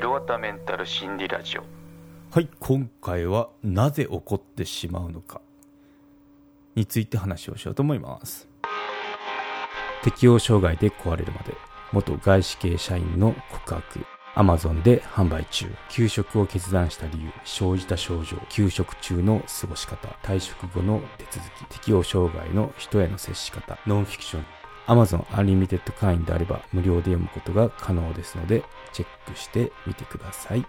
ヒロワタメンタル心理ラジオ。はい今回はなぜ起こってしまうのか。について話をしようと思います。適応障害で壊れるまで元外資系社員の告白。アマゾンで販売中。休職を決断した理由。生じた症状。休職中の過ごし方。退職後の手続き。適応障害の人への接し方。ノンフィクション。Amazon Unlimited 会員であれば無料で読むことが可能ですのでチェックしてみてくださいはい。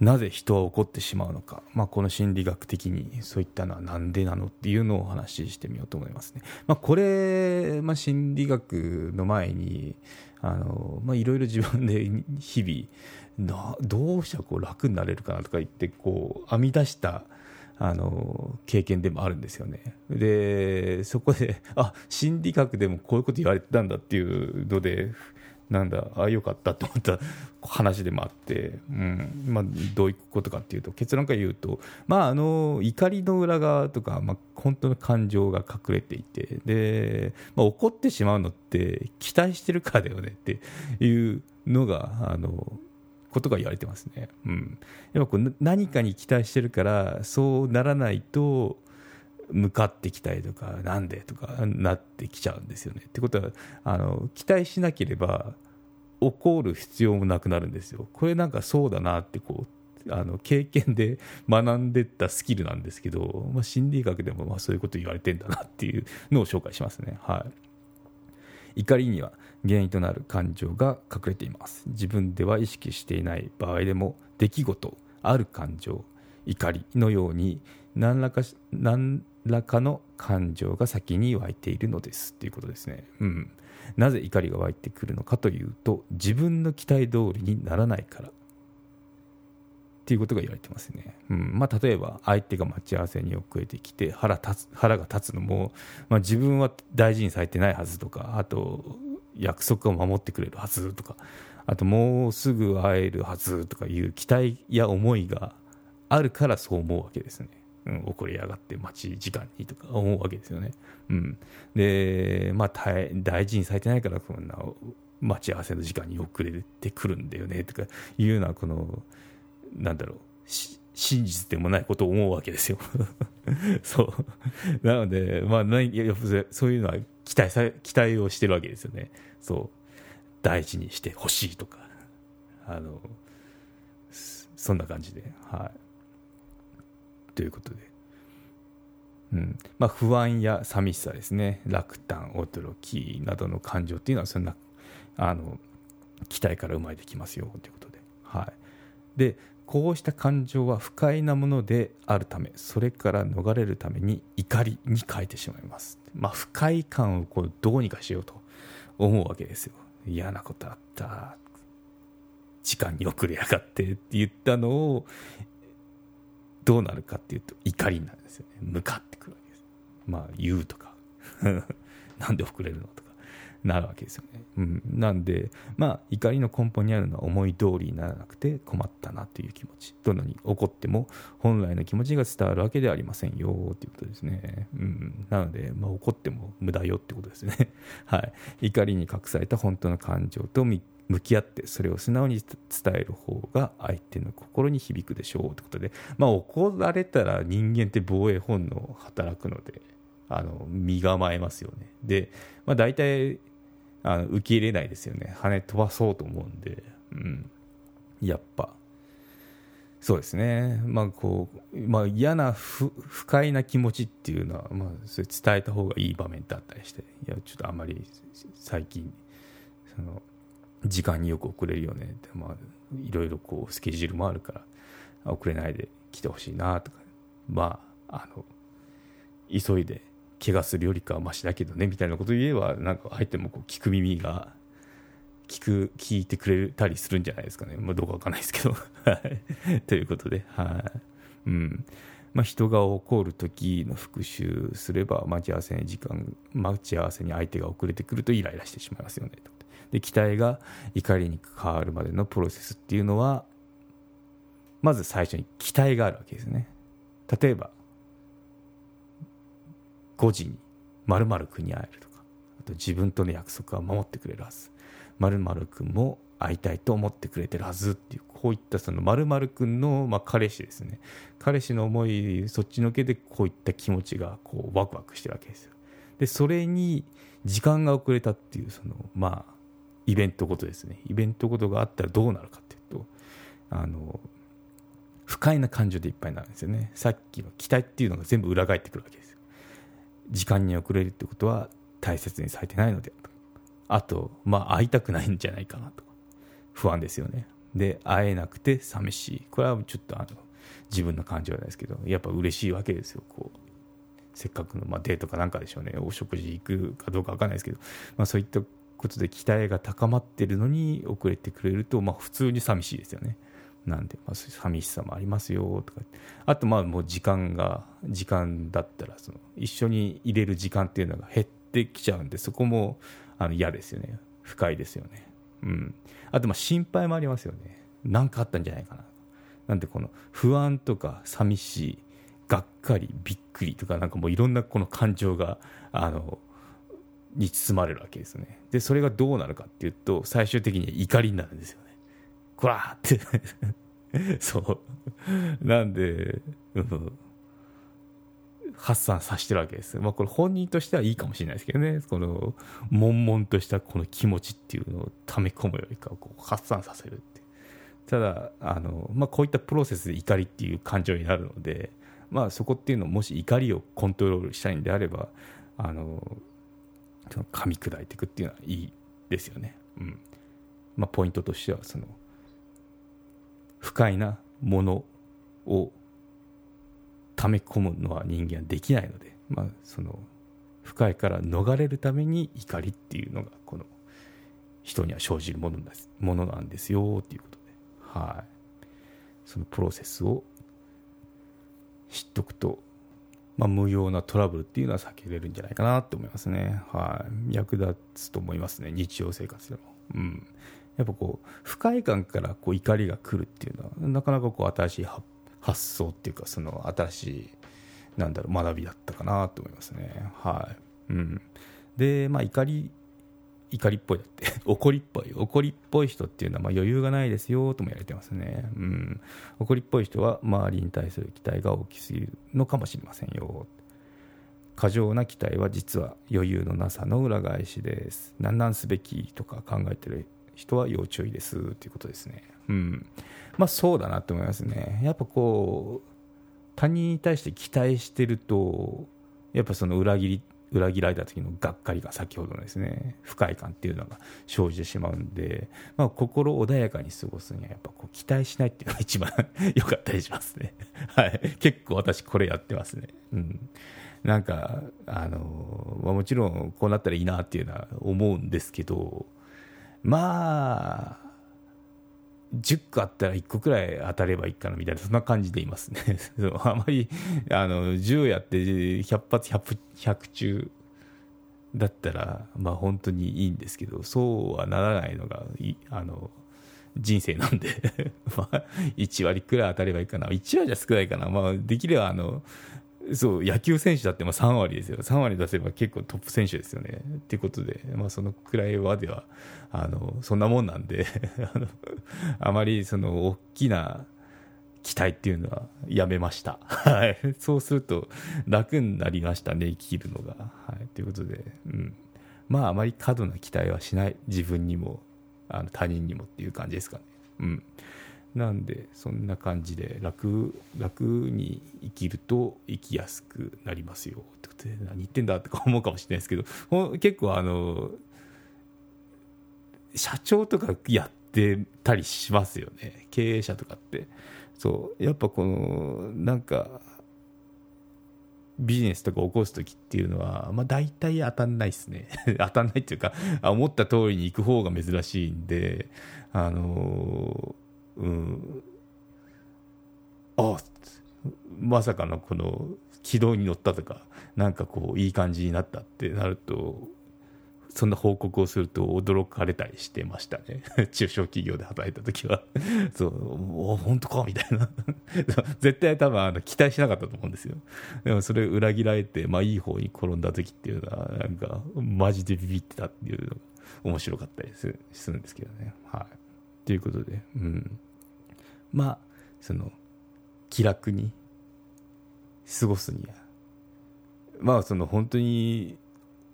なぜ人は怒ってしまうのか、まあ、この心理学的にそういったのはなんでなのっていうのをお話ししてみようと思いますね。まあ、これ、まあ、心理学の前にあの、まあ、いろいろ自分で日々などうしたらこう楽になれるかなとか言ってこう編み出したあの経験でもあるんですよね。でそこであ心理学でもこういうこと言われてたんだっていうのでなんだああよかったと思った話でもあって、うんまあ、どういうことかっていうと結論から言うと、まあ、あの怒りの裏側とか、まあ、本当の感情が隠れていてで、まあ、怒ってしまうのって期待してるからだよねっていうのがあのことが言われてますね。うん、やっぱこう何かに期待してるからそうならないと向かってきたりとかなんでとかなってきちゃうんですよね。ってことはあの期待しなければ起こる必要もなくなるんですよ。これなんかそうだなってこうあの経験で 学んでったスキルなんですけど、まあ、心理学でもまあそういうこと言われてんだなっていうのを紹介しますね。はい、怒りには原因となる感情が隠れています。自分では意識していない場合でも出来事、ある感情、怒りのように何らか何らかの感情が先に湧いているのですということですね。うん、なぜ怒りが湧いてくるのかというと自分の期待通りにならないからっていうことが言われてますね。うんまあ、例えば相手が待ち合わせに遅れてきて腹立つ腹が立つのも、まあ、自分は大事にされてないはずとかあと約束を守ってくれるはずとかあともうすぐ会えるはずとかいう期待や思いがあるからそう思うわけですね。うん、怒りやがって待ち時間にとか思うわけですよね。うん、で、まあ、大事にされてないからこんな待ち合わせの時間に遅れてくるんだよねとかいうようなこのなんだろう真実でもないことを思うわけですよ。そうなので、まあ、ないやそういうのは期待さ期待をしてるわけですよね。そう大事にしてほしいとかあのそんな感じで。はいということで、うん。まあ、不安や寂しさですね。落胆驚きなどの感情っていうのはそんなあの期待から生まれてきますよということで,、はい、でこうした感情は不快なものであるためそれから逃れるために怒りに変えてしまいます、まあ、不快感をこうどうにかしようと思うわけですよ。嫌なことあった。時間に遅れやがってって言ったのをどうなるかっていうと怒りなんですよね。向かってくるわけです。まあ言うとか。なんで遅れるのとかなるわけですよね、うん、なんでまあ怒りの根本にあるのは思い通りにならなくて困ったなという気持ち。どんなに怒っても本来の気持ちが伝わるわけではありませんよということですね、うん、なので、まあ、怒っても無駄よってことですね。はい。怒りに隠された本当の感情と向き合ってそれを素直に伝える方が相手の心に響くでしょうということで、まあ、怒られたら人間って防衛本能働くのであの身構えますよね。で、まあ、大体あの受け入れないですよね。羽飛ばそうと思うんで、うん、やっぱ。そうですね、まあこうまあ、嫌な不快な気持ちっていうのは、まあ、それ伝えた方がいい場面だったりしていやちょっとあんまり最近その時間によく遅れるよね。って、まあ、いろいろこうスケジュールもあるから遅れないで来てほしいなとか。まああの急いで怪我するよりかはましだけどねみたいなこと言えばなんか相手もこう聞く耳が聞く聞いてくれたりするんじゃないですかね、まあ、どうかわかんないですけど。ということではい。うん。まあ、人が怒る時の復習すれば待ち合わせに時間待ち合わせに相手が遅れてくるとイライラしてしまいますよねと。で期待が怒りに変わるまでのプロセスっていうのはまず最初に期待があるわけですね。例えば5時に〇〇君に会えるとかあと自分との約束は守ってくれるはず。〇〇君も会いたいと思ってくれてるはずっていうこういったその〇〇君のまあ彼氏ですね。彼氏の思いそっちのけでこういった気持ちがこうワクワクしてるわけですよ。でそれに時間が遅れたっていうそのまあイベントごとですね。イベントごとがあったらどうなるかっていうとあの不快な感情でいっぱいになるんですよね。さっきの期待っていうのが全部裏返ってくるわけですよ。時間に遅れるってことは大切にされてないのであと。まあ会いたくないんじゃないかなと。不安ですよね。で会えなくて寂しい。これはちょっとあの自分の感情なんですけどやっぱ嬉しいわけですよ。こうせっかくの、まあ、デートかなんかでしょうね。お食事行くかどうか分かんないですけど、まあ、そういったことで期待が高まってるのに遅れてくれると、まあ、普通に寂しいですよね。なんで、まあ、寂しさもありますよとか。あとまあもう時間が時間だったらその一緒に入れる時間っていうのが減ってきちゃうんでそこもあの嫌ですよね。不快ですよね。うん。あとまあ心配もありますよね。何かあったんじゃないかな。なんでこの不安とか寂しいがっかりびっくりとかなんかもういろんなこの感情があのに包まれるわけですね。でそれがどうなるかっていうと最終的に怒りになるんですよね。こらーって。そう。なんで、うん、発散させてるわけです、まあ、これ本人としてはいいかもしれないですけどね。この悶々としたこの気持ちっていうのを溜め込むよりかこう発散させるってただあの、まあ、こういったプロセスで怒りっていう感情になるので、まあ、そこっていうのもし怒りをコントロールしたいんであればあの噛み砕いていくっていうのはいいですよね。うん。まあ、ポイントとしてはその不快なものを溜め込むのは人間はできないので、まあ、その不快から逃れるために怒りっていうのがこの人には生じるものですものなんですよっていうことで、はい、そのプロセスを知っとくとまあ、無用なトラブルっていうのは避けれるんじゃないかなって思いますね。はい。役立つと思いますね。日常生活でも。うん。やっぱこう、不快感からこう怒りが来るっていうのは、なかなかこう新しい発想っていうか、その新しい、なんだろう、学びだったかなと思いますね。はい。うん。で、まあ怒り怒りっぽいだって怒りっぽい怒りっぽい人っていうのはま余裕がないですよとも言われてますね、うん、怒りっぽい人は周りに対する期待が大きすぎるのかもしれませんよ。過剰な期待は実は余裕のなさの裏返しです。何なんすべきとか考えてる人は要注意ですということですね。うん。まあそうだなと思いますね。やっぱこう他人に対して期待してるとやっぱその裏切り裏切られた時のがっかりが先ほどのですね不快感っていうのが生じてしまうんで、まあ、心穏やかに過ごすにはやっぱこう期待しないっていうのが一番良かったりしますね。はい。結構私これやってますね。うん。なんかあの、まあ、もちろんこうなったらいいなっていうのは思うんですけどまあ10個あったら1個くらい当たればいいかなみたいな、そんな感じでいますね。あまり、あの、10やって100発 100, 100中だったら、まあ本当にいいんですけど、そうはならないのが、あの、人生なんで まあ、1割くらい当たればいいかな。1割じゃ少ないかな。まあ、できれば、あの、そう野球選手だってまあ3割ですよ、3割出せば結構トップ選手ですよね。っていうことで、まあ、そのくらいはではあのそんなもんなんで あの、あまりその大きな期待っていうのはやめました。はい、そうすると楽になりましたね、生きるのが。はい、ということで、うん、まあ、あまり過度な期待はしない、自分にもあの他人にもっていう感じですかね。うんなんでそんな感じで楽楽に生きると生きやすくなりますよってことで何言ってんだって思うかもしれないですけど 結構あの社長とかやってたりしますよね。経営者とかって。そう。やっぱこのなんかビジネスとか起こす時っていうのは、まあ、大体当たんないですね。当たんないっていうか思った通りに行く方が珍しいんであのーうん、あまさかのこの軌道に乗ったとかなんかこういい感じになったってなるとそんな報告をすると驚かれたりしてましたね。中小企業で働いた時は。そうお本当か？みたいな。絶対多分あの期待しなかったと思うんですよ。でもそれ裏切られて、まあ、いい方に転んだ時っていうのはなんかマジでビビってたっていうのが面白かったりするんですけどね。はい。ということでうん。まあその気楽に過ごすにはまあその本当に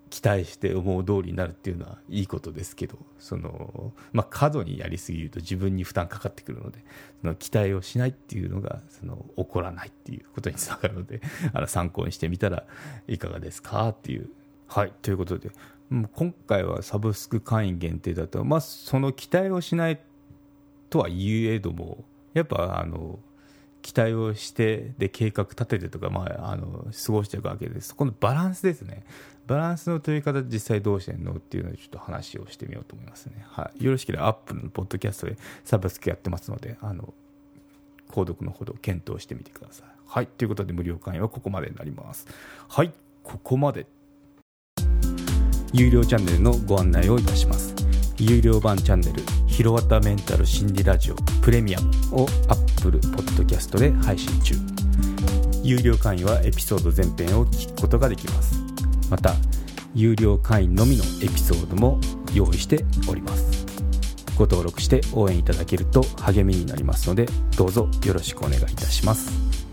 期待して思う通りになるっていうのはいいことですけどその、まあ、過度にやりすぎると自分に負担かかってくるのでその期待をしないっていうのがその起こらないっていうことにつながるので あの参考にしてみたらいかがですかっていう。はいということで今回はサブスク会員限定だと、まあ、その期待をしないとはいえどもやっぱあの期待をしてで計画立ててとか、まあ、あの過ごしていくわけですそこのバランスですね。バランスの取り方実際どうしてんのっていうのをちょっと話をしてみようと思いますね、はい、よろしければアップルのポッドキャストでサブスクやってますのであの購読のほど検討してみてください。はい。ということで無料会員はここまでになります。はい。ここまで。有料チャンネルのご案内をいたします。有料版チャンネル「ひろわたメンタル心理ラジオプレミアム」を Apple Podcast で配信中。有料会員はエピソード全編を聞くことができます。また有料会員のみのエピソードも用意しております。ご登録して応援いただけると励みになりますのでどうぞよろしくお願いいたします。